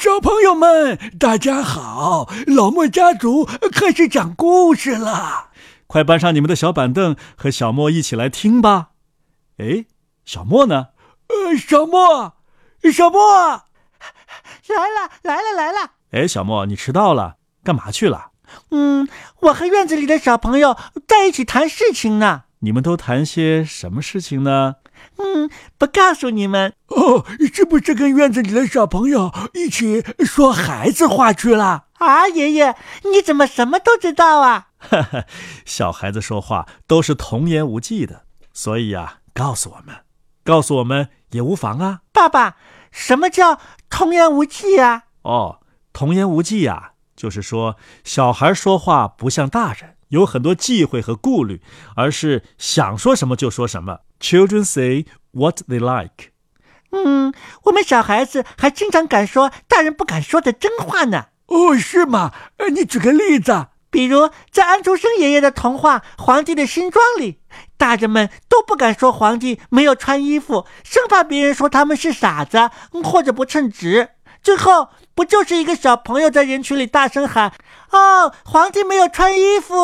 小朋友们，大家好！老莫家族开始讲故事了，快搬上你们的小板凳，和小莫一起来听吧。哎，小莫呢？呃，小莫，小莫，来了，来了，来了！哎，小莫，你迟到了，干嘛去了？嗯，我和院子里的小朋友在一起谈事情呢。你们都谈些什么事情呢？嗯，不告诉你们哦，是不是跟院子里的小朋友一起说孩子话去了啊？爷爷，你怎么什么都知道啊？哈哈，小孩子说话都是童言无忌的，所以呀，告诉我们，告诉我们也无妨啊。爸爸，什么叫童言无忌啊？哦，童言无忌呀，就是说小孩说话不像大人。有很多忌讳和顾虑，而是想说什么就说什么。Children say what they like。嗯，我们小孩子还经常敢说大人不敢说的真话呢。哦，是吗？呃，你举个例子。比如在安徒生爷爷的童话《皇帝的新装》里，大人们都不敢说皇帝没有穿衣服，生怕别人说他们是傻子或者不称职。最后。不就是一个小朋友在人群里大声喊：“哦，皇帝没有穿衣服。”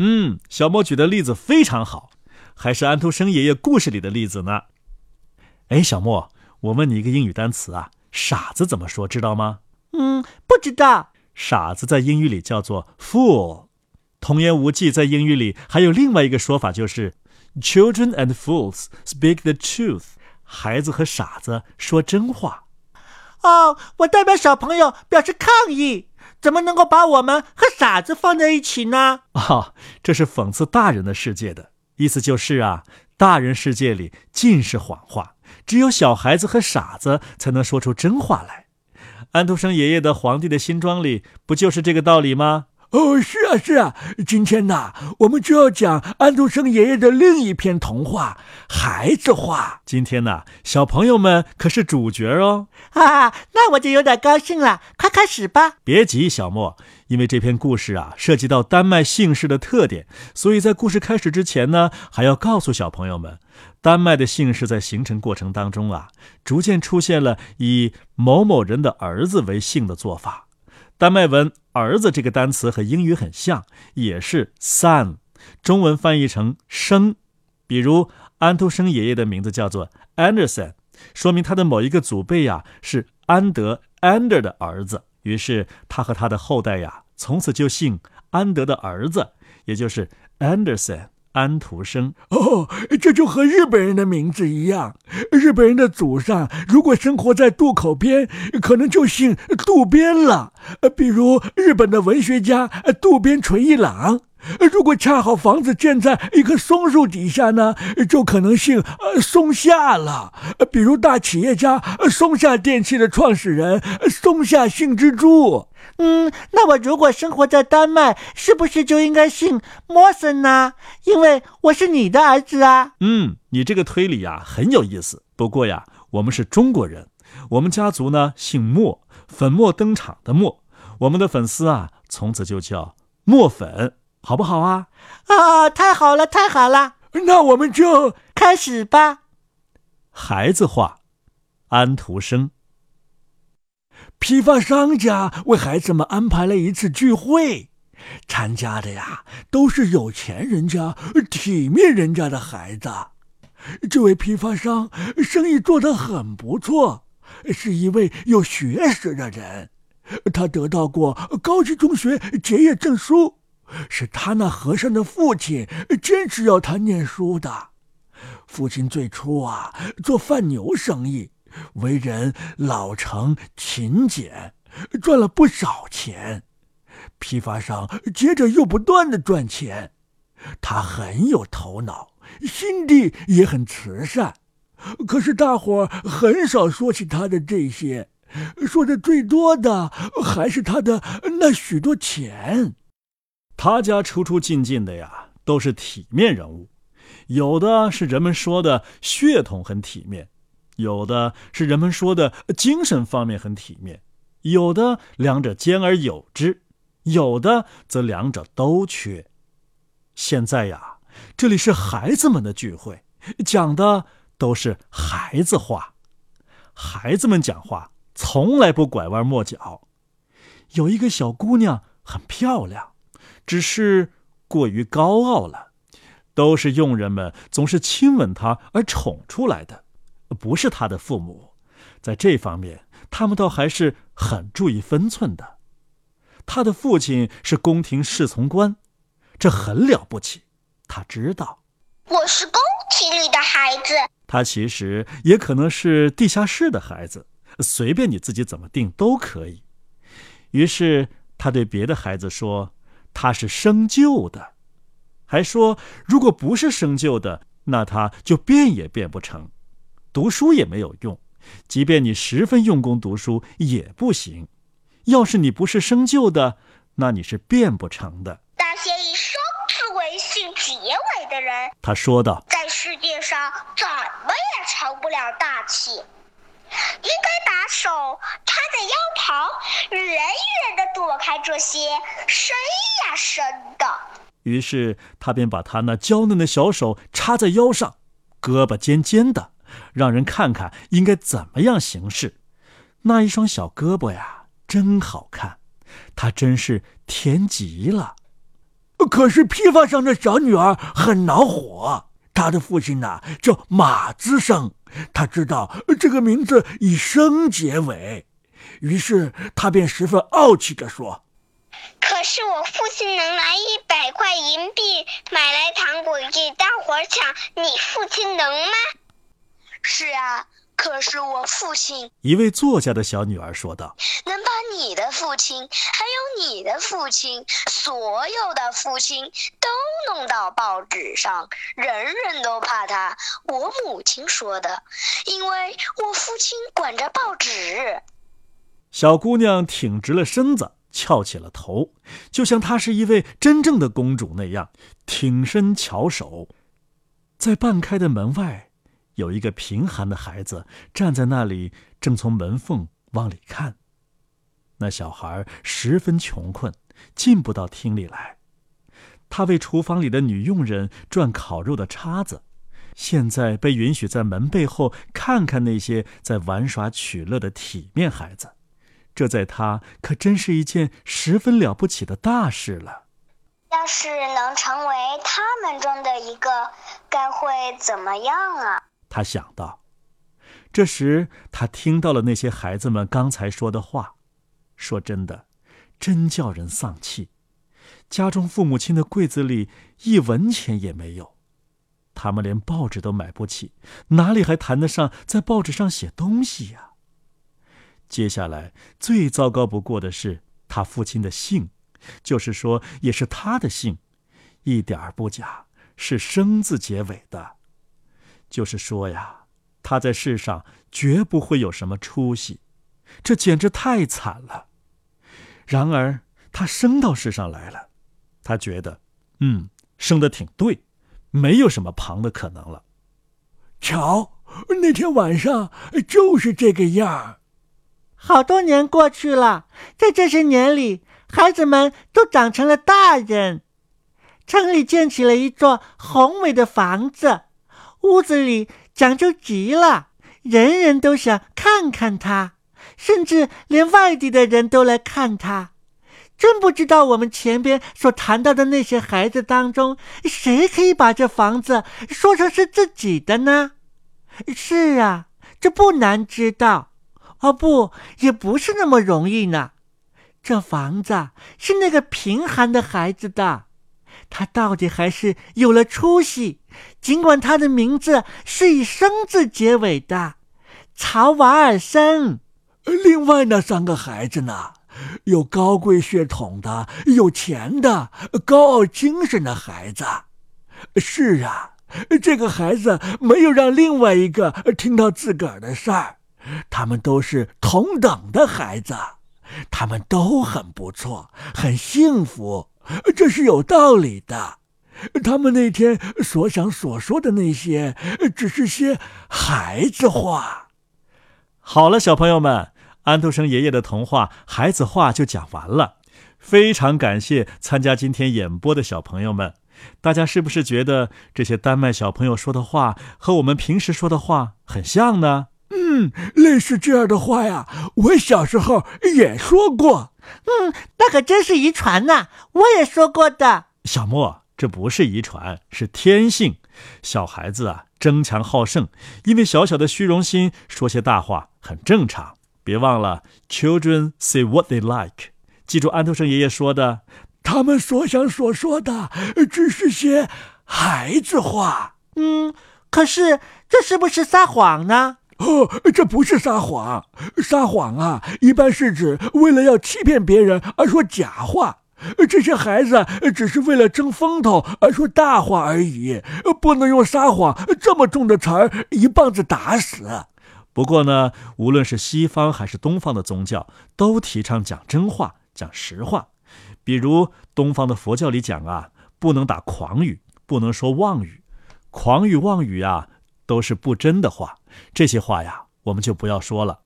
嗯，小莫举的例子非常好，还是安徒生爷爷故事里的例子呢。哎，小莫，我问你一个英语单词啊，傻子怎么说？知道吗？嗯，不知道。傻子在英语里叫做 fool。童言无忌在英语里还有另外一个说法，就是 children and fools speak the truth。孩子和傻子说真话。哦，我代表小朋友表示抗议，怎么能够把我们和傻子放在一起呢？哦，这是讽刺大人的世界的意思，就是啊，大人世界里尽是谎话，只有小孩子和傻子才能说出真话来。安徒生爷爷的《皇帝的新装》里不就是这个道理吗？哦，是啊，是啊，今天呐，我们就要讲安徒生爷爷的另一篇童话《孩子话》。今天呐，小朋友们可是主角哦！啊，那我就有点高兴了。快开始吧！别急，小莫，因为这篇故事啊，涉及到丹麦姓氏的特点，所以在故事开始之前呢，还要告诉小朋友们，丹麦的姓氏在形成过程当中啊，逐渐出现了以某某人的儿子为姓的做法。丹麦文“儿子”这个单词和英语很像，也是 son，中文翻译成“生”。比如安徒生爷爷的名字叫做 Anderson，说明他的某一个祖辈呀是安德 （Ander） 的儿子，于是他和他的后代呀从此就姓安德的儿子，也就是 Anderson。安徒生哦，这就和日本人的名字一样。日本人的祖上如果生活在渡口边，可能就姓渡边了。比如日本的文学家渡边淳一郎，如果恰好房子建在一棵松树底下呢，就可能姓松下了。比如大企业家松下电器的创始人松下幸之助。嗯，那我如果生活在丹麦，是不是就应该姓莫森呢？因为我是你的儿子啊。嗯，你这个推理呀很有意思。不过呀，我们是中国人，我们家族呢姓莫，粉墨登场的墨。我们的粉丝啊，从此就叫墨粉，好不好啊？啊，太好了，太好了。那我们就开始吧。孩子话，安徒生。批发商家为孩子们安排了一次聚会，参加的呀都是有钱人家、体面人家的孩子。这位批发商生意做得很不错，是一位有学识的人。他得到过高级中学结业证书，是他那和尚的父亲坚持要他念书的。父亲最初啊做贩牛生意。为人老成勤俭，赚了不少钱。批发商接着又不断的赚钱，他很有头脑，心地也很慈善。可是大伙很少说起他的这些，说的最多的还是他的那许多钱。他家出出进进的呀，都是体面人物，有的是人们说的血统很体面。有的是人们说的精神方面很体面，有的两者兼而有之，有的则两者都缺。现在呀，这里是孩子们的聚会，讲的都是孩子话。孩子们讲话从来不拐弯抹角。有一个小姑娘很漂亮，只是过于高傲了，都是佣人们总是亲吻他而宠出来的，不是他的父母。在这方面，他们倒还是很注意分寸的。他的父亲是宫廷侍从官，这很了不起。他知道，我是宫廷里的孩子。他其实也可能是地下室的孩子，随便你自己怎么定都可以。于是他对别的孩子说：“他是生就的。”还说：“如果不是生就的，那他就变也变不成，读书也没有用。即便你十分用功读书也不行。要是你不是生就的，那你是变不成的。”那些以生字为姓结尾的人，他说道：“在世界上怎么也成不了大器。”应该把手插在腰旁，远远的躲开这些伸呀伸的。于是他便把他那娇嫩的小手插在腰上，胳膊尖尖的，让人看看应该怎么样行事。那一双小胳膊呀，真好看，他真是甜极了。可是批发商的小女儿很恼火，她的父亲呢叫马之生。他知道这个名字以“生”结尾，于是他便十分傲气地说：“可是我父亲能拿一百块银币买来糖果给大伙抢，你父亲能吗？”“是啊。”可是我父亲，一位作家的小女儿说道：“能把你的父亲，还有你的父亲，所有的父亲都弄到报纸上，人人都怕他。我母亲说的，因为我父亲管着报纸。”小姑娘挺直了身子，翘起了头，就像她是一位真正的公主那样，挺身翘首，在半开的门外。有一个贫寒的孩子站在那里，正从门缝往里看。那小孩十分穷困，进不到厅里来。他为厨房里的女佣人转烤肉的叉子，现在被允许在门背后看看那些在玩耍取乐的体面孩子。这在他可真是一件十分了不起的大事了。要是能成为他们中的一个，该会怎么样啊？他想到，这时他听到了那些孩子们刚才说的话。说真的，真叫人丧气。家中父母亲的柜子里一文钱也没有，他们连报纸都买不起，哪里还谈得上在报纸上写东西呀？接下来最糟糕不过的是他父亲的姓，就是说也是他的姓，一点儿不假，是生字结尾的。就是说呀，他在世上绝不会有什么出息，这简直太惨了。然而他生到世上来了，他觉得，嗯，生的挺对，没有什么旁的可能了。瞧，那天晚上就是这个样儿。好多年过去了，在这些年里，孩子们都长成了大人，城里建起了一座宏伟的房子。屋子里讲究极了，人人都想看看他，甚至连外地的人都来看他。真不知道我们前边所谈到的那些孩子当中，谁可以把这房子说成是自己的呢？是啊，这不难知道。哦，不，也不是那么容易呢。这房子是那个贫寒的孩子的。他到底还是有了出息，尽管他的名字是以“生”字结尾的，曹瓦尔森。另外那三个孩子呢？有高贵血统的、有钱的、高傲精神的孩子。是啊，这个孩子没有让另外一个听到自个儿的事儿。他们都是同等的孩子，他们都很不错，很幸福。这是有道理的，他们那天所想所说的那些，只是些孩子话。好了，小朋友们，安徒生爷爷的童话《孩子话》就讲完了。非常感谢参加今天演播的小朋友们，大家是不是觉得这些丹麦小朋友说的话和我们平时说的话很像呢？嗯。嗯，类似这样的话呀，我小时候也说过。嗯，那可真是遗传呐，我也说过的。小莫，这不是遗传，是天性。小孩子啊，争强好胜，因为小小的虚荣心，说些大话很正常。别忘了，Children say what they like。记住安徒生爷爷说的，他们所想所说的只是些孩子话。嗯，可是这是不是撒谎呢？哦，这不是撒谎。撒谎啊，一般是指为了要欺骗别人而说假话。这些孩子只是为了争风头而说大话而已，不能用撒谎这么重的词儿一棒子打死。不过呢，无论是西方还是东方的宗教，都提倡讲真话、讲实话。比如东方的佛教里讲啊，不能打诳语，不能说妄语。诳语、妄语啊，都是不真的话。这些话呀，我们就不要说了。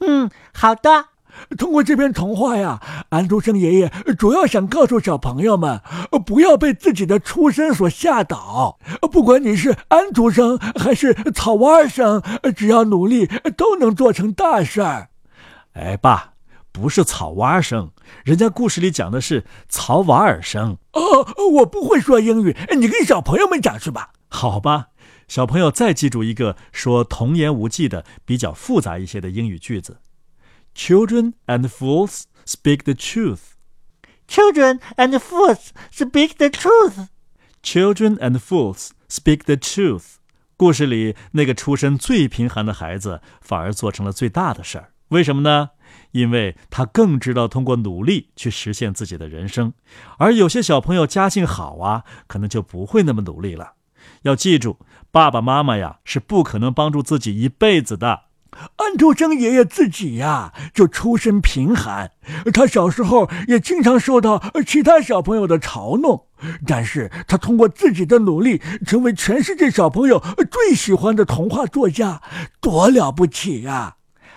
嗯，好的。通过这篇童话呀，安徒生爷爷主要想告诉小朋友们，不要被自己的出身所吓倒。不管你是安徒生还是草蛙生，只要努力，都能做成大事儿。哎，爸，不是草蛙生，人家故事里讲的是曹瓦尔生。哦，我不会说英语，你跟小朋友们讲去吧。好吧，小朋友再记住一个说童言无忌的比较复杂一些的英语句子。Children and fools speak the truth. Children and fools speak the truth. Children and fools speak the truth. 故事里那个出身最贫寒的孩子，反而做成了最大的事儿。为什么呢？因为他更知道通过努力去实现自己的人生。而有些小朋友家境好啊，可能就不会那么努力了。要记住，爸爸妈妈呀是不可能帮助自己一辈子的。安徒生爷爷自己呀，就出身贫寒，他小时候也经常受到其他小朋友的嘲弄，但是他通过自己的努力，成为全世界小朋友最喜欢的童话作家，多了不起呀！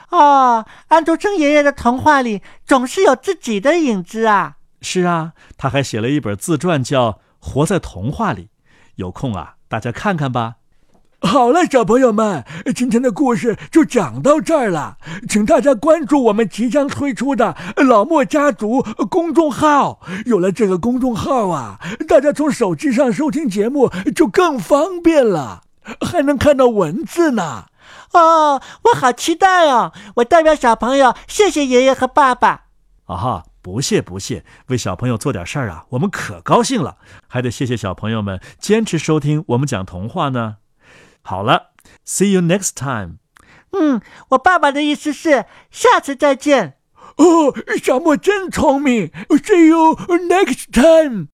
哦，安徒生爷爷的童话里总是有自己的影子啊。是啊，他还写了一本自传，叫《活在童话里》，有空啊，大家看看吧。好了，小朋友们，今天的故事就讲到这儿了，请大家关注我们即将推出的老莫家族公众号。有了这个公众号啊，大家从手机上收听节目就更方便了，还能看到文字呢。哦，我好期待哦！我代表小朋友谢谢爷爷和爸爸。啊哈，不谢不谢，为小朋友做点事儿啊，我们可高兴了。还得谢谢小朋友们坚持收听我们讲童话呢。好了，See you next time。嗯，我爸爸的意思是下次再见。哦，小莫真聪明。See you next time。